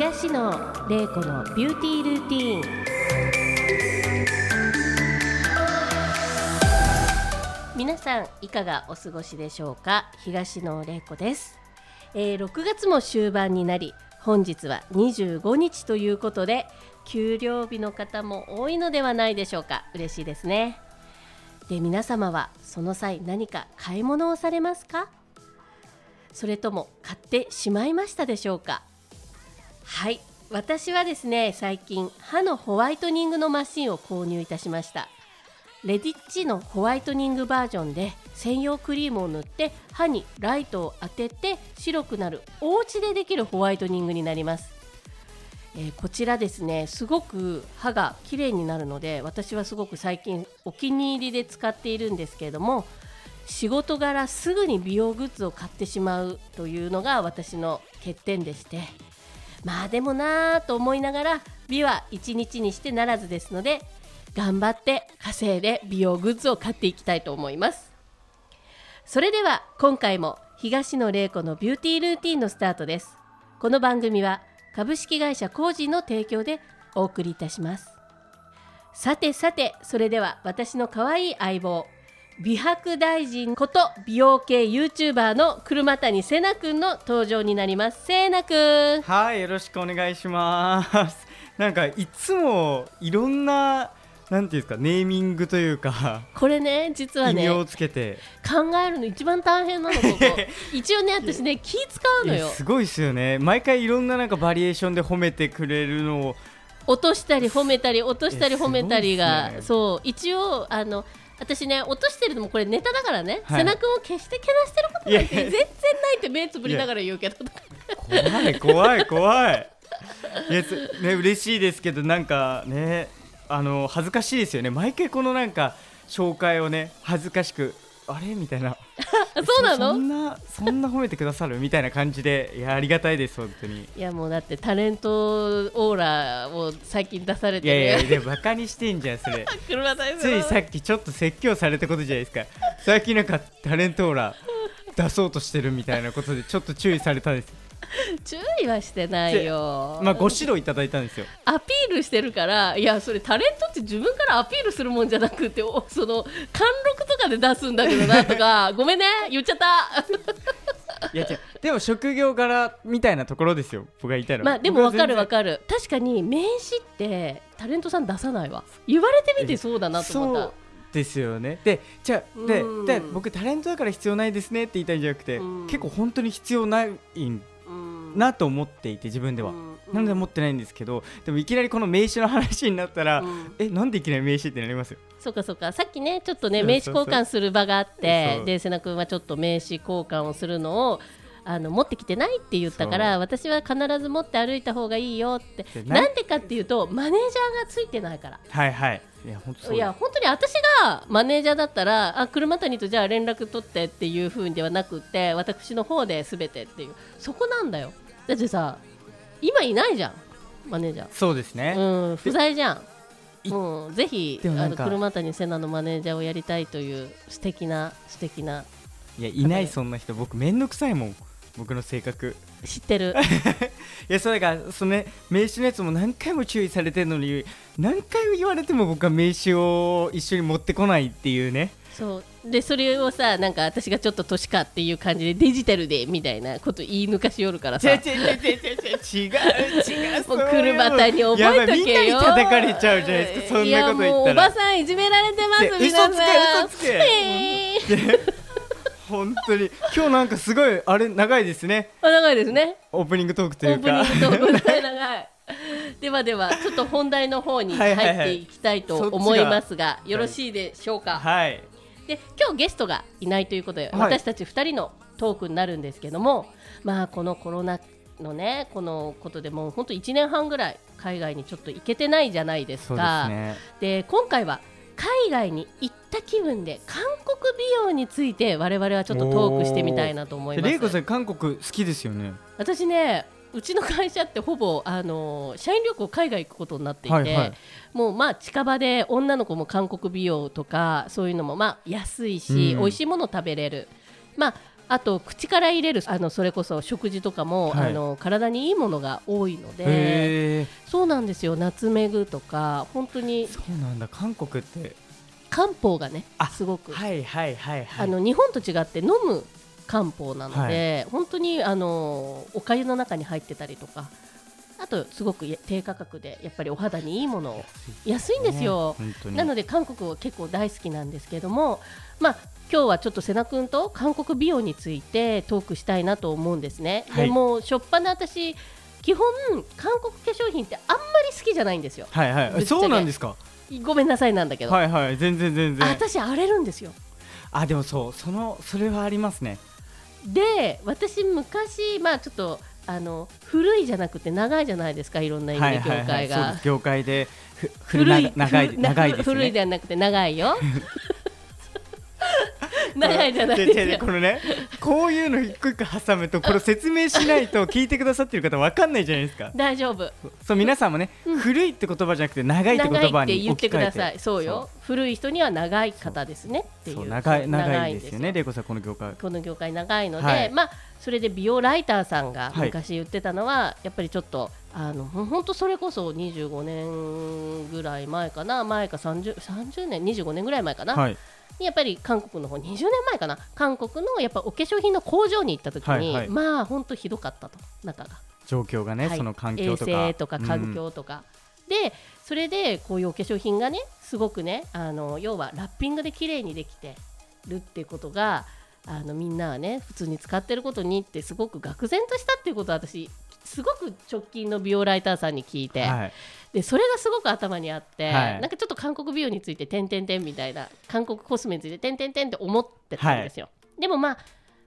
東野玲子のビューティールーティーン。皆さんいかがお過ごしでしょうか？東野玲子です、えー6月も終盤になり本日は25日ということで給料日の方も多いのではないでしょうか？嬉しいですね。で皆様はその際何か買い物をされますか？それとも買ってしまいましたでしょうか？はい。私はですね最近歯のホワイトニングのマシンを購入いたしました。レディッチのホワイトニングバージョンで専用クリームを塗って歯にライトを当てて白くなるお家でできるホワイトニングになります、えーこちらですねすごく歯が綺麗になるので私はすごく最近お気に入りで使っているんですけれども仕事柄すぐに美容グッズを買ってしまうというのが私の欠点でしてまあでもなぁと思いながら美は一日にしてならずですので頑張って稼いで美容グッズを買っていきたいと思います。それでは今回も東野玲子のビューティールーティンのスタートです。この番組は株式会社コージーの提供でお送りいたします。さてさてそれでは私の可愛い相棒美白大臣こと美容系 YouTuber の車谷せなくんの登場になります。せなくん。はい、よろしくお願いします。なんかいつもいろんななんていうんですかネーミングというか、これね実はね異名をつけて、考えるの一番大変なのここ。一応ね私ね気使うのよ。すごいですよね。毎回いろんななんかバリエーションで褒めてくれるのを、落としたり褒めたり落としたり褒めたりが、ねそう一応あの私ね落としてるのもこれネタだからね、はい背中を決してけなしてることなんて全然ないって目つぶりながら言うけど怖い怖い怖い。いやつね嬉しいですけどなんかねあの恥ずかしいですよね。毎回このなんか紹介をね恥ずかしく。あれ？みたいな。そうなの？そんなそんな褒めてくださる？みたいな感じでいやありがたいです本当に。いやもうだってタレントオーラを最近出されてる。いやいやでもバカにしてんじゃんそれ。車大ついさっきちょっと説教されたことじゃないですか。最近なんかタレントオーラ出そうとしてるみたいなことでちょっと注意されたんです 注意はしてないよ。まあご指導いただいたんですよ。アピールしてるからいやそれタレントって自分からアピールするもんじゃなくておその貫禄とかで出すんだけどなとか ごめんね言っちゃった。いや違う。でも職業柄みたいなところですよ僕が言いたいのは。まあでもわかるわるかる。確かに名刺ってタレントさん出さないわ。言われてみてそうだなと思った。そうですよね。でじゃあでうん。で僕タレントだから必要ないですねって言いたいんじゃなくてうん。結構本当に必要ないんなと思っていて自分では。うんなので持ってないんですけどでもいきなりこの名刺の話になったらうん。えなんでいきなり名刺ってなります？よそうかそうか。さっきねちょっとね名刺交換する場があってで瀬名君はちょっと名刺交換をするのをあの持ってきてないって言ったから私は必ず持って歩いた方がいいよって。でななんでかっていうとマネージャーがついてないから。はいはい。いや本当いや本当に私がマネージャーだったらあ車谷とじゃあ連絡取ってっていう風ではなくって私の方で全てっていう。そこなんだよだってさ今いないじゃんマネージャー。そうですね、うん不在じゃん。いうん、ぜひあのでもなんか車谷瀬名のマネージャーをやりたいという素敵な素敵な。いやいないそんな人。僕めんどくさいもん。僕の性格。知ってる。いやそれがそのね名刺のやつも何回も注意されてるのに何回も言われても僕は名刺を一緒に持ってこないっていうね。そうでそれをさなんか私がちょっと年かっていう感じでデジタルでみたいなこと言い抜かしよるからさ。違う違う違う違うもう車谷覚えとけよ。やばいみんなに叩かれちゃうじゃないですかそんなこと言いやもうったおばらさんいじめられてます。で皆さん嘘つけ嘘つけ。本当に。今日なんかすごいあれ長いですね。あ長いですね。オープニングトークとオーいうか。プニングトーク長い長い。ではではちょっと本題の方に入っていきたいと思いますが。よろしいでしょうか、はいで今日ゲストがいないということで、はい。私たち2人のトークになるんですけどもまあこのコロナのねこのことでもう本当1年半ぐらい海外にちょっと行けてないじゃないですそうですか。ね。で今回は海外に行った気分で韓国美容について我々はちょっとトークしてみたいなと思いまレイコさすん韓国好きですよね。私ねうちの会社ってほぼあの社員旅行海外行くことになっていて、はいはい。もうまあ近場で女の子も韓国美容とかそういうのもまあ安いし、うん。美味しいもの食べれる。まああと口から入れるあのそれこそ食事とかも、はい。あの体にいいものが多いのでそうなんですよ。ナツメグとか本当にそうなんだ。韓国って漢方がねあすごく、はいはいはいはい。あの日本と違って飲む漢方なので、本当にあのお粥の中に入ってたりとかあとすごくや低価格でやっぱりお肌にいいものを安いんですよ。ねなので韓国は結構大好きなんですけども、まあ今日はちょっと瀬名君と韓国美容についてトークしたいなと思うんですね。はい。でもうしょっぱな私基本韓国化粧品ってあんまり好きじゃないんですよ。はいはい。そうなんですか？ごめんなさいなんだけど、はいはい。全然全然。私荒れるんですよ。あでもそう。そのそれはありますねで私昔まあちょっとあの古いじゃなくて長いじゃないですかいろんな意味で業界が。そうです。業界でふ古い長いふ長いですね。古いではなくて長いよ 長いじゃないですよ違う違うこのねこういうの一個一個挟むとこれ説明しないと聞いてくださってる方わかんないじゃないですか。大丈夫。そう皆さんもね、うん。古いって言葉じゃなくて長いって言葉って言ってください。そうよ。古い人には長い方ですねっていう。長い長いんですよね。レイコさんこの業界。この業界長いので、はい。まあそれで美容ライターさんがはい。昔言ってたのは、やっぱりちょっとあのほんほんとそれこそ25年ぐらい前かな。前か 30, 30年25年ぐらい前かな、はいやっぱり韓国の方20年前かな。韓国のやっぱお化粧品の工場に行った時に、はいはい。まあ本当ひどかったと。中が、状況がね、はい。その環境とか。衛生とか環境とか、でそれでこういうお化粧品がねすごくねあの要はラッピングで綺麗にできてるっていうことがあのみんなはね普通に使ってることにってすごく愕然としたっていうことを私すごく直近の美容ライターさんに聞いて、うんはい。でそれがすごく頭にあって、はい。なんかちょっと韓国美容について点々点みたいな韓国コスメについて点々点って思ってたんですよ、でもまあ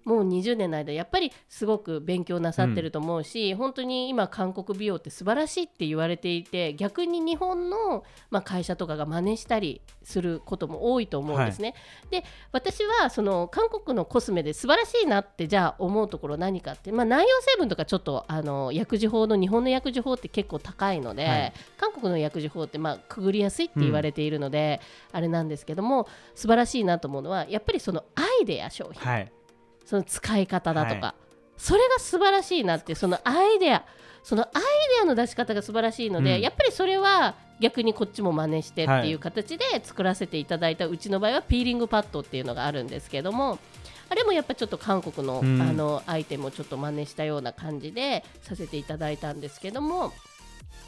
もう20年の間やっぱりすごく勉強なさってると思うし、本当に今韓国美容って素晴らしいって言われていて逆に日本の、まあ、会社とかが真似したりすることも多いと思うんですね。で私はその韓国のコスメで素晴らしいなってじゃあ思うところ何かって、まあ、内容成分とかちょっとあの薬事法の日本の薬事法って結構高いので、はい。韓国の薬事法ってまあくぐりやすいって言われているので、あれなんですけども素晴らしいなと思うのはやっぱりそのアイデア商品、はいその使い方だとか、はそれが素晴らしいなってそのアイデア。そのアイデアの出し方が素晴らしいので、うん。やっぱりそれは逆にこっちも真似してっていう形で作らせていただいた、うちの場合はピーリングパッドっていうのがあるんですけどもあれもやっぱちょっと韓国の,、うん。あのアイテムをちょっと真似したような感じでさせていただいたんですけども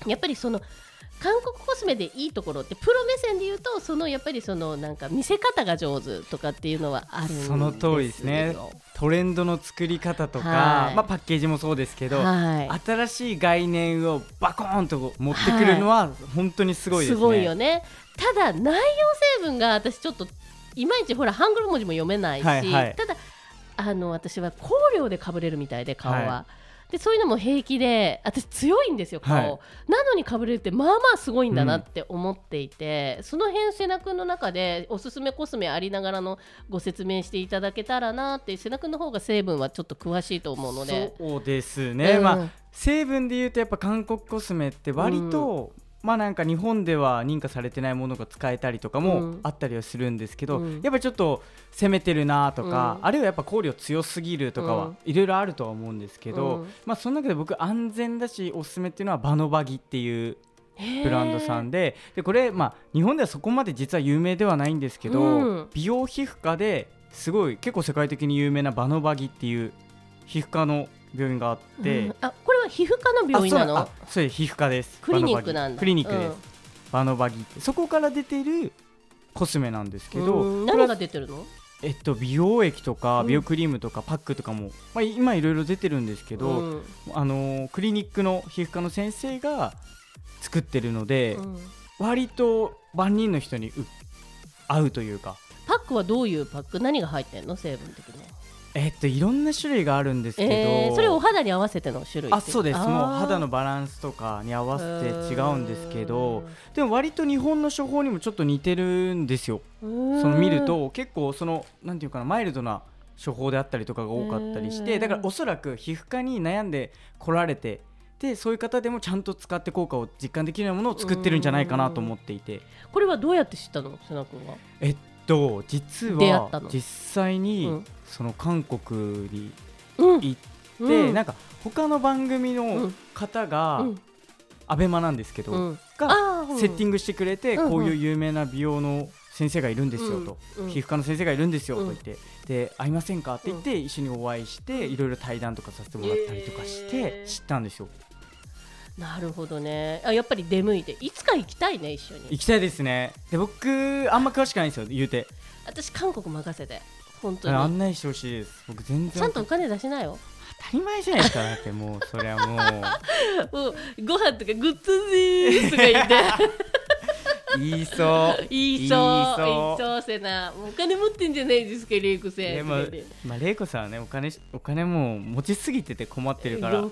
やっぱりその韓国コスメでいいところってプロ目線で言うとそのやっぱりそのなんか見せ方が上手とかっていうのはあるその通りですね。トレンドの作り方とか、はい。まあ、パッケージもそうですけど、はい。新しい概念をバコーンと持ってくるのは本当にすごいですね。すごいよね。ただ内容成分が私ちょっといまいちほらハングル文字も読めないし、はいはい。ただあの私は香料でかぶれるみたいで顔は、はでそういうのも平気で私強いんですよ顔、はい。なのにかぶれるってまあまあすごいんだなって思っていて、その辺瀬名君の中でおすすめコスメありながらのご説明していただけたらなって瀬名君の方が成分はちょっと詳しいと思うので。そうですね、うん。まあ成分で言うとやっぱ韓国コスメって割と、まあなんか日本では認可されてないものが使えたりとかうもん。あったりはするんですけど、うん。やっぱちょっと攻めてるなとか、うん。あるいはやっぱ香料強すぎるとかうん。はいろいろあるとは思うんですけど、うん。まあその中で僕安全だしおすすめっていうのはバノバギっていうブランドさんででこれ、まあ、日本ではそこまで実は有名ではないんですけど、うん。美容皮膚科ですごい結構世界的に有名なバノバギっていう皮膚科の病院があって、うんあは皮膚科の病院なの？あそうです皮膚科です。クリニックなんだ。クリニックです、うん。バノバギ。ってそこから出てるコスメなんですけどうん。何が出てるの？えっと、美容液とかうん。美容クリームとかパックとかも、まあ、今いろいろ出てるんですけど、うん。あのークリニックの皮膚科の先生が作ってるので、うん。割と万人の人にう合うというか。パックはどういうパック？何が入ってんの？成分的にえっといろんな種類があるんですけど、えーそれお肌に合わせての種類あそうです。もう肌のババランスとかに合わせて違うんですけど。でも割と日本の処方にもちょっと似てるんですよ。そその見ると結構そのなんていうかなマイルドな処方であったりとかが多かったりしてだからおそらく皮膚科に悩んで来られてでそういう方でもちゃんと使って効果を実感できるようなものを作ってるんじゃないかなと思っていて。これはどうやって知ったの？瀬名君は。えっと実は実際に、うん。その韓国にうん。行って、うん。なんか他の番組うのん。方が、うん。アベマなんですけど、うん。がセッティングしてくれて、こういう有名な美容の先生がいるんですよと、皮膚科の先生がいるんですようんと言って、で会いませんかって言って、一緒にお会いしていろいろ対談とかさせてもらったりとかして知ったんですよなるほどね。あやっぱり出向いていつか行きたいね一緒に。行きたいですね。で僕あんま詳しくないんですよ言うて。私韓国任せて。本当に。案内してほしいです。僕全然。ちゃんとお金出しなよ。当たり前じゃないですかだってもうそれはもう。もう ご飯とかグッズでーすとか言って 言いそう。言いそう。言いそう。言いそうせな。お金持ってんじゃないですかレイコ先でもまあ玲子さんはねお金お金もう持ちすぎてて困ってるから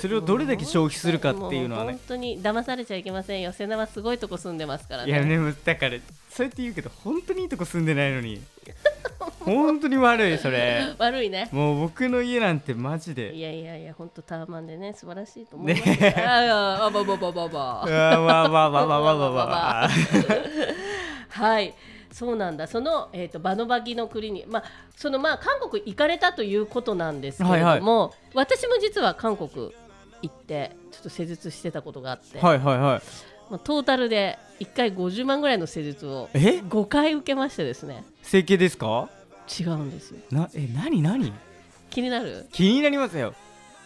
それをどれだけ消費するかっていうのはね。本当に騙されちゃいけませんよ。瀬名はすごいとこ住んでますからね。いやでもだからそうやって言うけど本当にいいとこ住んでないのに 本当に悪いそれ。悪いね。もう僕の家なんてマジで。いやいやいや本当タワマンでね素晴らしいと思うね。ああばばばばばわわわわわわわ はいそうなんだ。その、えーと、とバノバギの国に、まあそのまあ、韓国行かれたということなんですけれども、はいはい、私も実は韓国行ってちょっと施術してたことがあって、はいはいはい、まあ、トータルで1回50万ぐらいの施術をえ？5回受けましてですね。整形ですか？違うんですよ。なえ何何？気になる、気になりますよ。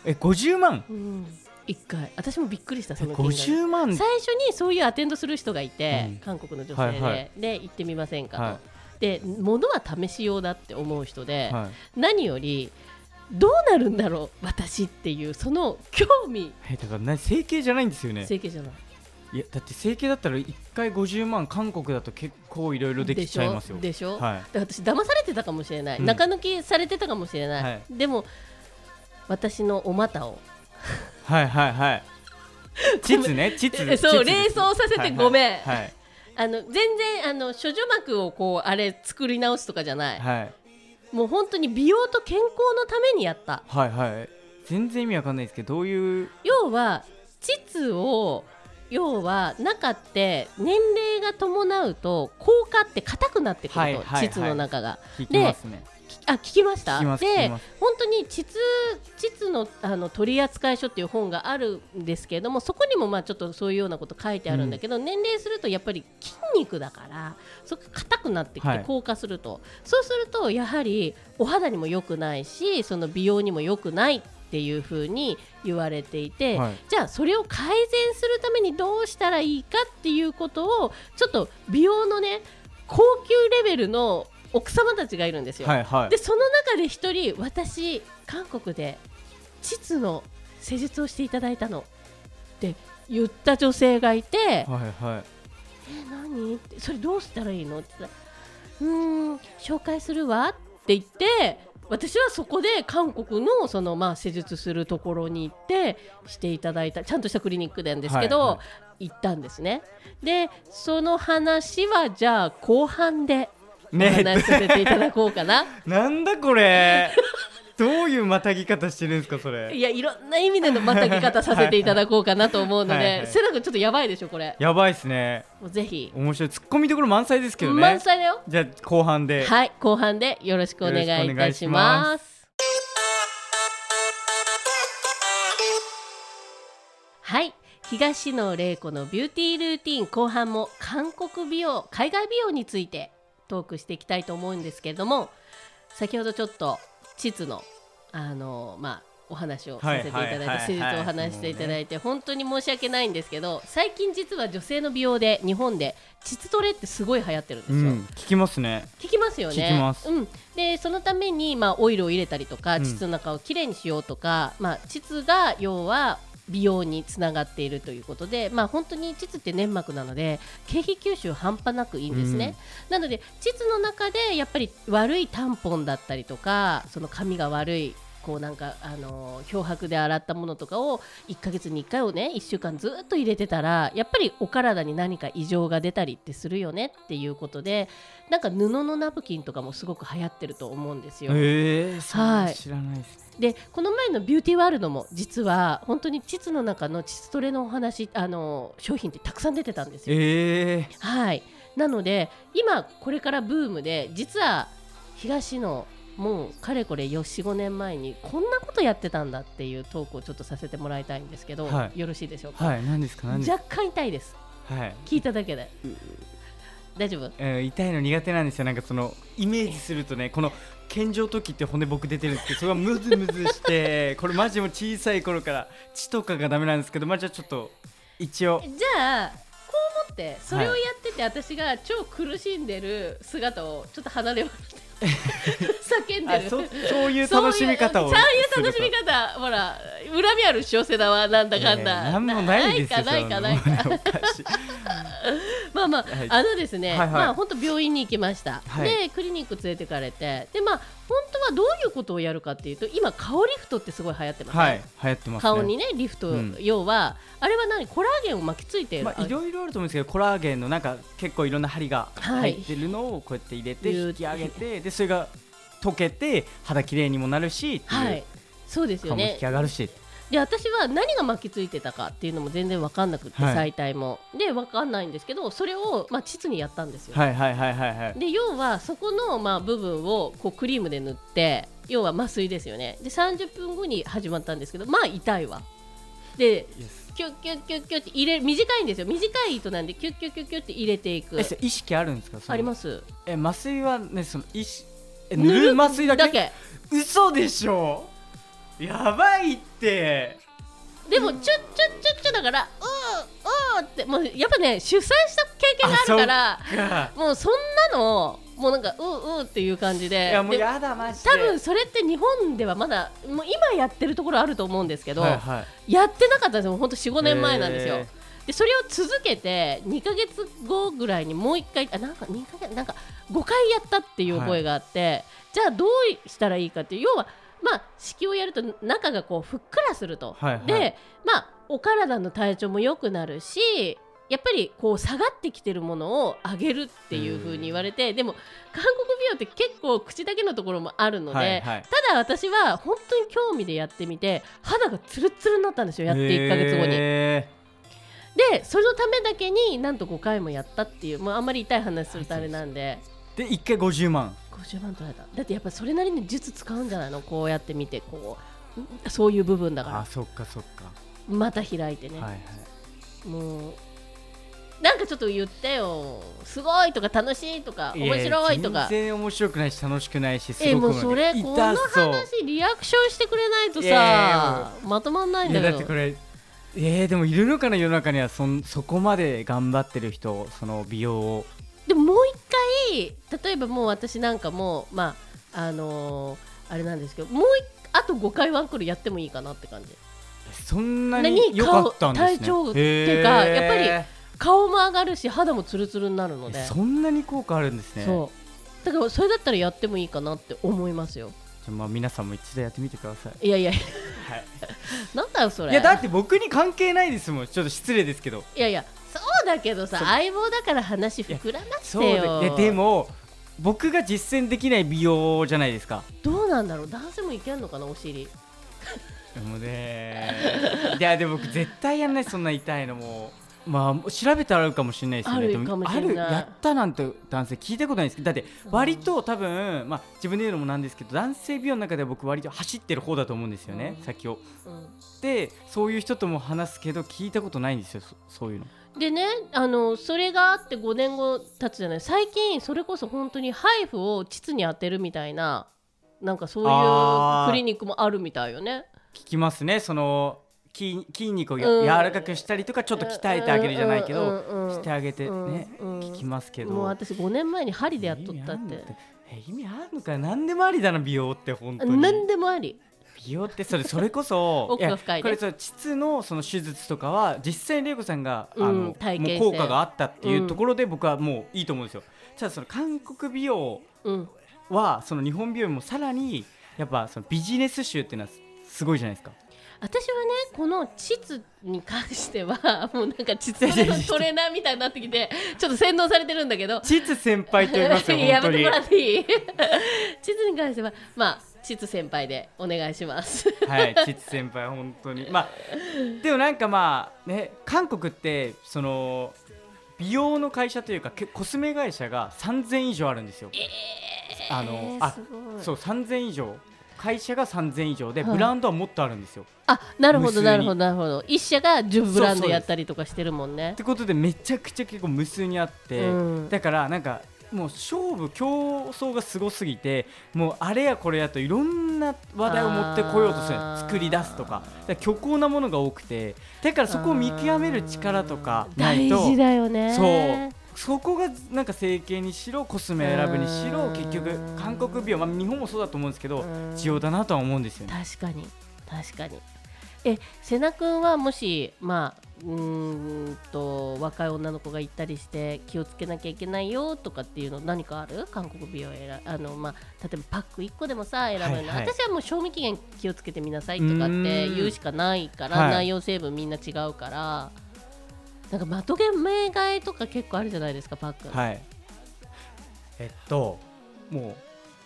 え50万？うん、1回。私もびっくりしたえその金額50万？最初にそういうアテンドする人がいて、うん。韓国の女性で、はいはい。で行ってみませんかと、はで物は試し用だって思う人で、はい。何よりどうなるんだろう私っていうその興味。えだからな整形じゃないんですよね。整形じゃないいやだって整形だったら1回50万韓国だと結構いろいろできちゃいますよ。でしょ？でしょ、はいで私騙されてたかもしれない、うん。中抜きされてたかもしれない、はい。でも私のお股を。はいはいはい。膣ね膣えそう膣です。連想させてごめん。はいはい。あの全然あの処女膜をこうあれ作り直すとかじゃない、はい。もう本当に美容と健康のためにやった。はいはい。全然意味わかんないですけどどういう？要は膣を要は中って年齢が伴うと硬化って硬くなってくると、はいはいはい。膣の中が。聞きますね。きあ聞きました？で本当に膣膣のあの取扱書っていう本があるんですけれどもそこにもまあちょっとそういうようなこと書いてあるんだけど、年齢するとやっぱり筋肉だからそこ硬くなってきてはい。硬化すると、そうするとやはりお肌にも良くないしその美容にも良くないっていうふうに言われていて、はい。じゃあそれを改善するためにどうしたらいいかっていうことをちょっと美容のね高級レベルの奥様たちがいるんですよ。はいはい。でその中で一人私韓国で膣の施術をしていただいたのって言った女性がいてはいはい。え何？ってそれどうしたらいいの？って言ったらうーん紹介するわって言って私はそこで韓国のそのまあ施術するところに行ってしていただいたちゃんとしたクリニックなんですけど、はいは行ったんですね。でその話はじゃあ後半でおね話しさせていただこうかな、なんだこれどういうまたぎ方してるんですかそれ。いやいろんな意味でのまたぎ方させていただこうかなと思うので、はいはいセラ君ちょっとやばいでしょこれ。やばいっすね。もうぜひ、面白い。ツッコミどころ満載ですけどね。満載だよ。じゃあ後半で。はい後半でよろしくお願いいたします。はい。東野玲子のビューティールーティン後半も韓国美容海外美容についてトークしていきたいと思うんですけれども先ほどちょっと膣のあのまあお話をさせていただいてはいはいはいはい施術をお話ししていただいて本当に申し訳ないんですけど最近実は女性の美容で日本で膣トレってすごい流行ってるんですよ。うん聞きますね聞きますよね。聞きますうん、でそのために、まあ、オイルを入れたりとかうん膣の中をきれいにしようとか、まあ、膣が要は美容につながっているということで、まあ、本当に膣って粘膜なので経費吸収半端なくいいんですね、なので膣の中でやっぱり悪いタンポンだったりとかその髪が悪いこうなんかあの漂白で洗ったものとかを1ヶ月に1回をね1週間ずっと入れてたらやっぱりお体に何か異常が出たりってするよねっていうことでなんか布のナプキンとかもすごく流行ってると思うんですよ。ええはい知らないですでこの前のビューティーワールドも実は本当に膣の中の膣トレのお話あの商品ってたくさん出てたんですよ。ええはい、なので今これからブームで実は東野もうかれこれ45年前にこんなことやってたんだっていうトークをちょっとさせてもらいたいんですけど、はい。よろしいでしょうか、はい何ですか？何ですか？若干痛いです。はい。聞いただけで。大丈夫？うん痛いの苦手なんですよ。なんかそのイメージするとねこの健常時って骨僕出てるんですけどそれがムズムズして これマジもう小さい頃から血とかがダメなんですけどまあじゃあちょっと一応。じゃあこう思ってそれをやってて、私が超苦しんでる姿をちょっと離れ離れ叫んでる。あそそういう楽しみ方をそういう楽しみ方。ほら恨みある小生だわなんだかんだ、えーなんもないですよないかないかないか。まあまあ、はい。あのですね、はいはい。まあ本当病院に行きました、はい。でクリニック連れてかれて。でまあ本当はどういうことをやるかっていうと今顔リフトってすごい流行ってますね、はい流行ってますね。顔にねリフト、うん。要はあれは何？コラーゲンを巻きついてる、まあ、いろいろあると思うんですけどコラーゲンのなんか結構いろんな針がはい。入ってるのをこうやって入れて引き上げてでそれが溶けて肌綺麗にもなるしはい。そうですよね。引き上がるし。で私は何が巻きついてたかっていうのも全然分かんなくて、はい。最体も。で分かんないんですけどそれをまあ膣にやったんですよ、はいはいはいはいはい。で要はそこのまあ部分をこうクリームで塗って要は麻酔ですよね。で30分後に始まったんですけどまあ痛いわ。でキュッキュッキュッキュッって入れ短いんですよ。短い糸なんでキュッキュッキュッキュッって入れていく。えそれ意識あるんですか？そのあります。え麻酔はねその意識え塗る麻酔だけ？だけ。嘘でしょ？やばいって。でもチュッチュッチュッチュだからうーうーってもうやっぱね出産した経験があるからもうそんなのもうなんかうーうーっていう感じで。いやもうでやだマジで。多分それって日本ではまだもう今やってるところあると思うんですけど、はいはい。やってなかったんですよ。本当45年前なんですよ。でそれを続けて2か月後ぐらいにもう1回あなんか2ヶ月なんか5回やったっていう覚えがあって、じゃあどうしたらいいかっていう要はまあ子宮をやると中がこうふっくらすると、はいはい。でまあお体の体調も良くなるしやっぱりこう下がってきてるものを上げるっていう風に言われてでも韓国美容って結構口だけのところもあるので、はいはい。ただ私は本当に興味でやってみて肌がツルツルになったんですよやって1ヶ月後に。へでそのためだけになんと5回もやったっていう、まあ、あんまり痛い話するとあれなんで。ーで一回50万。50万取られた。だってやっぱそれなりに術使うんじゃないの？こうやって見てこう。そういう部分だから。あそっかそっか、また開いてね、はいはい。もうなんかちょっと言ってよ。すごいとか楽しいとか面白いとか。全然面白くないし楽しくないしすえごくもうそれ痛この話リアクションしてくれないとさまとまんないんだけど。だってこれえー、でもいるのかな世の中にはそんそこまで頑張ってる人その美容を。でももう一回例えばもう私なんかもまああのーあれなんですけどもう一あと5回ワンクールやってもいいかなって感じ。そんな何に良かったんですね。顔体調っていうかやっぱ顔も上がるし肌もツルツルになるので。えそんなに効果あるんですね。そう。だからそれだったらやってもいいかなって思いますよ。じゃあまあ皆さんも一度やってみてください。いやいや。はい。なんだよそれ。いやだって僕に関係ないですもん。ちょっと失礼ですけど。いやいやそうだけどさ相棒だから話膨らませそうてよでも僕が実践できない美容じゃないですか。どうなんだろう？男性もいけんのかな？お尻。でもねいやでも僕絶対やんないそんな痛いのもまあ調べたらあるかもしれないですよね。あるでもあるやったなんて男性聞いたことないです。けどだって割と多分まあ自分で言うのもなんですけど男性美容の中では僕割と走ってる方だと思うんですよね、うん。先を。うん。でそういう人とも話すけど聞いたことないんですよ。そそういうの。でねあのそれがあって5年後経つじゃない。最近それこそ本当にハイフを膣に当てるみたいななんかそういうクリニックもあるみたいよね。聞きますね。その筋筋肉をや、うん。柔らかくしたりとかちょっと鍛えてあげるじゃないけど、うんうんうんしてあげてね、聞きますけど。もう私5年前に針でやっとったって。意味あるのか何でもありだな美容って本当に。何でもあり。美容ってそれ それこそ 奥が深いねやこれそう膣のその手術とかは実際に玲子さんが、うんあのもう効果があったっていうところで僕はもういいと思うんですよ、ただその韓国美容うん。はその日本美容もさらにやっぱそのビジネス集っていうのはすすごいじゃないですか私はねこの膣に関しては もうなんか膣のトレーナーみたいになってきてちょっと洗脳されてるんだけど。膣先輩と言いますよ やめてもらっていい？膣に関してはまあ膣先輩でお願いします。はい、膣先輩本当に。まあでもなんかまあね韓国ってその美容の会社というかけコスメ会社が3000以上あるんですよ。あのあすごい。そう3000以上会社が3000以上で、はい。ブランドはもっとあるんですよ。あなるほどなるほどなるほど。一社が10ブランドやったりとかしてるもんね。ってことでめちゃくちゃ結構無数にあって、うん。だからなんかもう勝負競争がすごすぎてもうあれやこれやといろんな話題を持ってこようとする。作り出すとか。虚構なものが多くて。だからそこを見極める力とかないと大事だよね。そうそこがなんか整形にしろコスメ選ぶにしうん。ろ結局韓国美容、まあ、日本もそうだと思うんですけどうん。重要だなとは思うんですよね。確かに。確かに。え瀬名君はもしまあうーんと若い女の子が行ったりして気をつけなきゃいけないよとかっていうの何かある？韓国美容選あの、まあ、例えばパック1個でもさ選ぶの、はいはい。私はもう賞味期限気をつけてみなさいとかって言うしかないからはい。内容成分みんな違うからなんかまとめ替えとか結構あるじゃないですかパック、はい。えっともう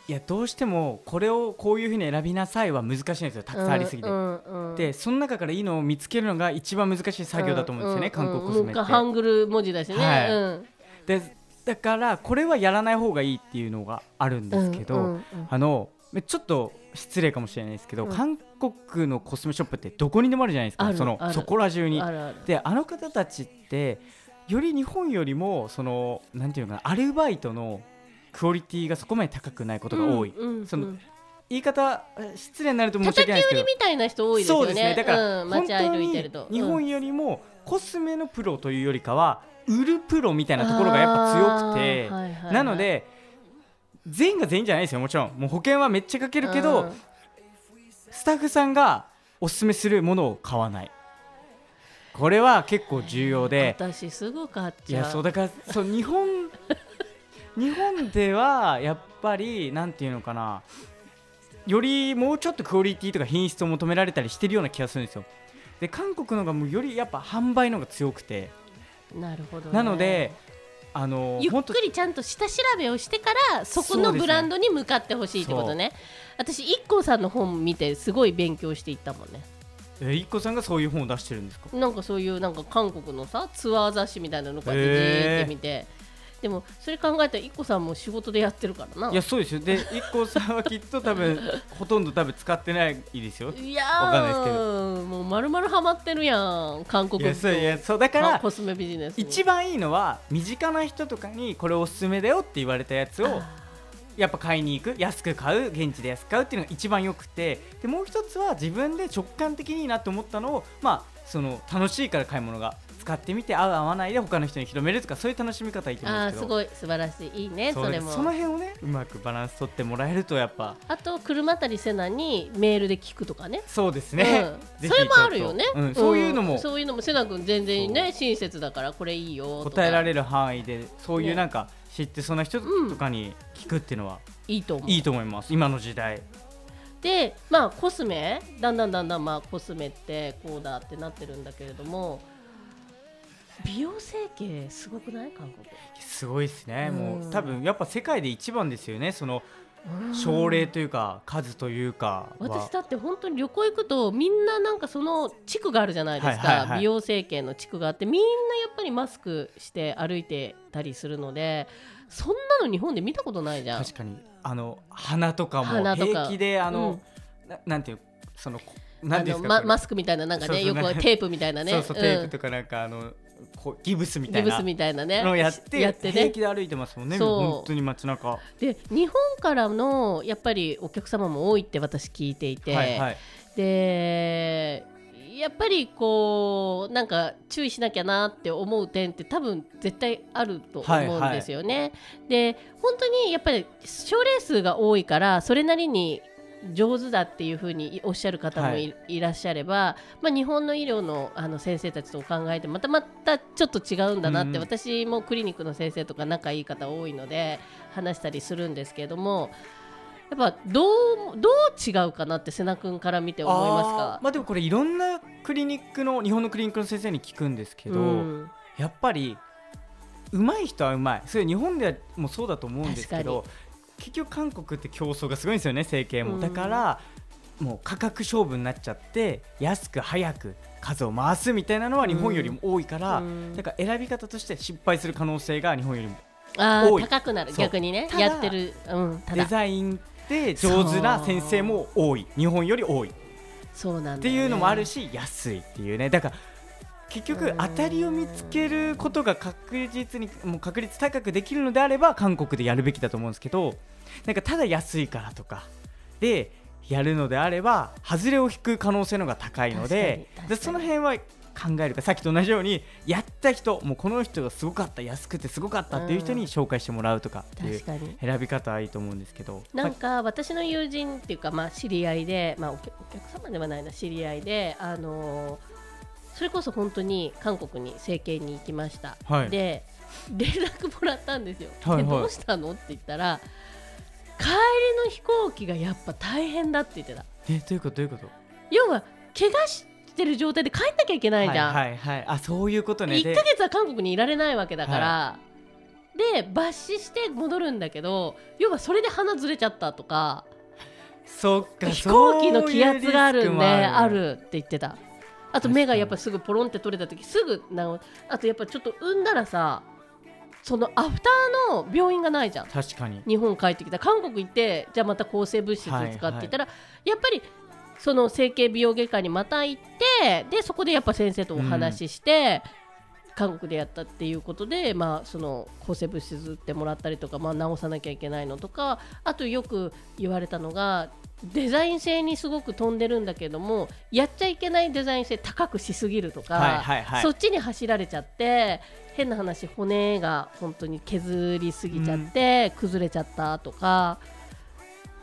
いやどうしてもこれをこういうふうに選びなさいは難しいんですよ。たくさんありすぎて。うんうんうん。でその中からいいのを見つけるのが一番難しい作業だと思うんですよね、韓国コスメって。ハングル文字だしね、はい。うん。でだからこれはやらない方がいいっていうのがあるんですけど、うんうんうん。あのちょっと失礼かもしれないですけど、うん。韓国のコスメショップってどこにでもあるじゃないですか。そのそこら中に。あるある。であの方たちってより日本よりもそのなんていうのかなアルバイトのクオリティがそこまで高くないことが多い、うんうんそのうん言い方え失礼になると申し訳ないですけど。りみたいな人多いですよね。そうですね。だから、うん、本街歩当にいてると。日本よりもコスメのプロというよりかは売るプロみたいなところがやっぱ強くて、はいはいはい。なので全員が全員じゃないですよもちろん。もう保険はめっちゃかけるけど、うんスタッフさんがおすすめするものを買わない。これは結構重要で。私すぐ買っいちゃう。やそうだからそう日本 日本ではやっぱりなんていうのかな。よりもうちょっとクオリティとか品質を求められたりしてるような気がするんですよ。で韓国のがもうよりやっぱ販売の方が強くて。なるほど、ね。なのであのゆっくりちゃんと下調べをしてからそこのブランドに向かってほしいってことね。私 IKKO さんの本見てすごい勉強していったもんね。えいっこさんがそういう本を出してるんですか？なんかそういうなんか韓国のさツアー雑誌みたいなのこうやってじーって見て。でもそれ考えたら IKKO さんも仕事でやってるからな。いやそうですよ。で IKKO さんはきっと多分 ほとんど多分使ってないですよ。いやわかんないですけーもう丸々ハマってるやん韓国いやそういやそうだからコスメビジネスに。一番いいのは身近な人とかにこれおすすめだよって言われたやつをやっぱ買いに行く安く買う現地で安く買うっていうのが一番よくてでもう一つは自分で直感的にいいなと思ったのをまあその楽しいから買い物が使ってみて合う合わないで他の人に広めるとかそういう楽しみ方いいと思うんですけど。すごい素晴らしい。いいねそれも。その辺をねうまくバランス取ってもらえるとやっぱ。あと車谷せなにメールで聞くとかね。そうですね、うん。それもあるよね、うんそういうのも。ん。そういうのもせな君全然ね親切だからこれいいよ答えられる範囲でそういうね。なんか知ってそうな人うんとかに聞くっていうのは、いいと思う。いいと思います。今の時代。でまあコスメ。だんだんだんだんまあコスメってこうだってなってるんだけれども美容整形すごくない？韓国。すごいですね、もうん。う多分やっぱ世界で一番ですよね。そのうん。症例というか数というか。は私だって本当に旅行行くとみんななんかその地区があるじゃないですか、はいはいはい。美容整形の地区があってみんなやっぱりマスクして歩いてたりするのでそんなの日本で見たことないじゃん。確かに。あの鼻とかも平気であの、ななんていうそのこなですかまマスクみたいななんかねよくテープみたいなね。そうそうテープんとかなんかあのこうギブスみたいなギブスみたいなね。のやってやってね。平気で歩いてますもんね本当に街中。で日本からのやっぱりお客様も多いって私聞いていて、はいはい。でやっぱりこうなんか注意しなきゃなって思う点って多分絶対あると思うんですよね。で本当にやっぱり症例数が多いからそれなりに上手だっていうふうにおっしゃる方もい,、はい。らっしゃれば、まあ、日本の医療のあの先生たちと考えてまたまたちょっと違うんだなって、うん。私もクリニックの先生とか仲いい方多いので話したりするんですけれどもやっぱどうどう違うかなって瀬名君から見て思いますあかーまあでもこれいろんなクリニックの日本のクリニックの先生に聞くんですけど、うん。やっぱり上手い人は上手い。それ日本でもそうだと思うんですけど結局韓国って競争がすごいんですよね整形も、うんだからもう価格勝負になっちゃって安く早く数を回すみたいなのは日本よりも多いから、うん。だから選び方として失敗する可能性が日本よりもあ多い。ー高くなる。逆にねやってる。うんたデだザインで上手な先生も多い。日本より多い。っそうなんね。ていうのもあるし安いっていうね。だから結局うん当たりを見つけることが確実にもう確率高くできるのであれば韓国でやるべきだと思うんですけどなんかただ安いからとかでやるのであれば外れを引く可能性の方が高いのででその辺は考えるかさっきと同じようにやった人もうこの人がすごかった安くてすごかったっていう人に紹介してもらうとかっていう選び方はいいと思うんですけど。なんか私の友人っていうか、まあ、知り合いで、まあ、お客お客様ではないな知り合いで、あのーそれこそ本当に韓国に整形に行きました、はい。で連絡もらったんですよ、はいはい。でどうしたのって言ったら帰りの飛行機がやっぱ大変だって言ってた。えどういうこと？どういうこと？要は怪我してる状態で帰んなきゃいけないじゃん、はいはいはい。あそういうことね。1でヶ月は韓国にいられないわけだから、で抜歯して戻るんだけど要はそれで鼻ずれちゃったとか。そっか飛行機の気圧があるんであるって言ってたあと目がやっぱすぐポロンって取れた時すぐなあとやっぱちょっと産んだらさそのアフターの病院がないじゃん。確かに。日本帰ってきた。韓国行ってじゃあまた抗生物質使って言ったら、やっぱりその整形美容外科にまた行ってでそこでやっぱ先生とお話しして、韓国でやったっていうことで、まあ、その抗生物質打ってもらったりとか、まあ、治さなきゃいけないのとかあとよく言われたのがデザイン性にすごく飛んでるんだけどもやっちゃいけないデザイン性高くしすぎるとか、はいはいはい。そっちに走られちゃって変な話骨が本当に削りすぎちゃって、崩れちゃったとか。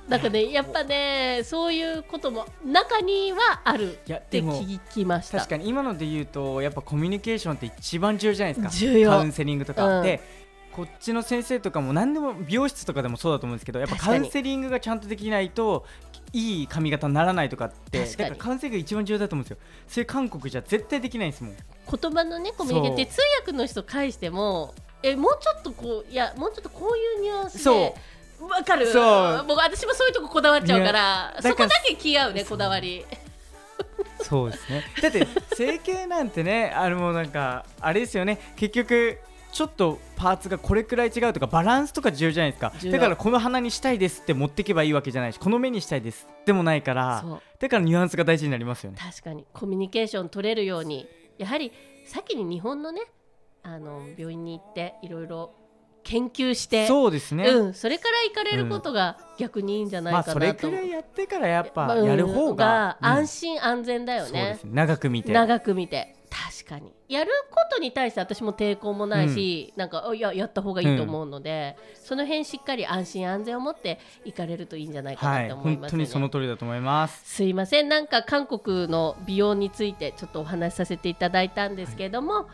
なんかねやっぱねそういうことも中にはあるって聞きました。確かに今ので言うとやっぱコミュニケーションって一番重要じゃないですか。重要。カウンセリングとか、うん。でこっちの先生とかも何でも美容室とかでもそうだと思うんですけどやっぱカウンセリングがちゃんとできないといい髪型にならないとかってだからカウンセリングが一番重要だと思うんですよ。それ韓国じゃ絶対できないんですもん。言葉のねコミュニケーションでそ通訳の人返してもえもうちょっとこういやもうちょっとこういうニュアンスでそわかる？そう。僕私もそういうとここだわっちゃうからそこだけ気合うねこだわり。そうですね。だって整形なんてねあれもなんかあれですよね。結局ちょっとパーツがこれくらい違うとかバランスとか重要じゃないですか。だからこの鼻にしたいですって持っていけばいいわけじゃないしこの目にしたいですでもないからだからニュアンスが大事になりますよね。確かにコミュニケーション取れるようにやはり先に日本のねあの病院に行っていろいろ研究してそうですね、うん、それから行かれることが逆にいいんじゃないまあかなと。思う、それくらいやってからやっぱやる方が、うん安心安全だよそうでねすね。長く見て。長く見て確かに。やることに対して私も抵抗もないし、なんかあいややった方がいいと思うので、その辺しっかり安心安全を持って行かれるといいんじゃないかはないと思い本当ますね、にその通りだと思います。すいません。なんか韓国の美容についてちょっとお話しさせていただいたんですけれども、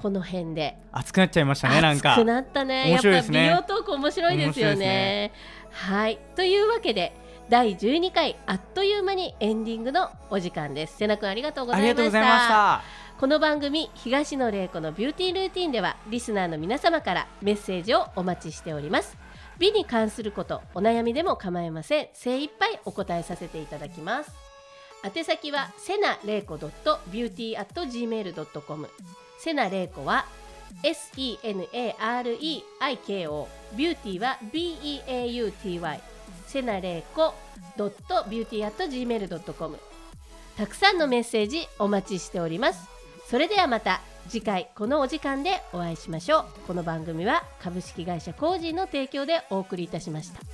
この辺で。熱くなっちゃいましたねなんか。熱くなったね。面白いやっぱ美容トーク面白いですよね。ね。はい。というわけで第12回あっという間にエンディングのお時間です。瀬名くんありがとうございましたこの番組東野玲子のビューティールーティンではリスナーの皆様からメッセージをお待ちしております。美に関することお悩みでも構いません。精一杯お答えさせていただきます。宛先はセナレイコ .beauty.gmail.com セナレイコは SENAREIKO ビューティーは BEAUTY セナレイコ .beauty.gmail.com たくさんのメッセージお待ちしております。それではまた次回このお時間でお会いしましょう。この番組は株式会社コージーの提供でお送りいたしました「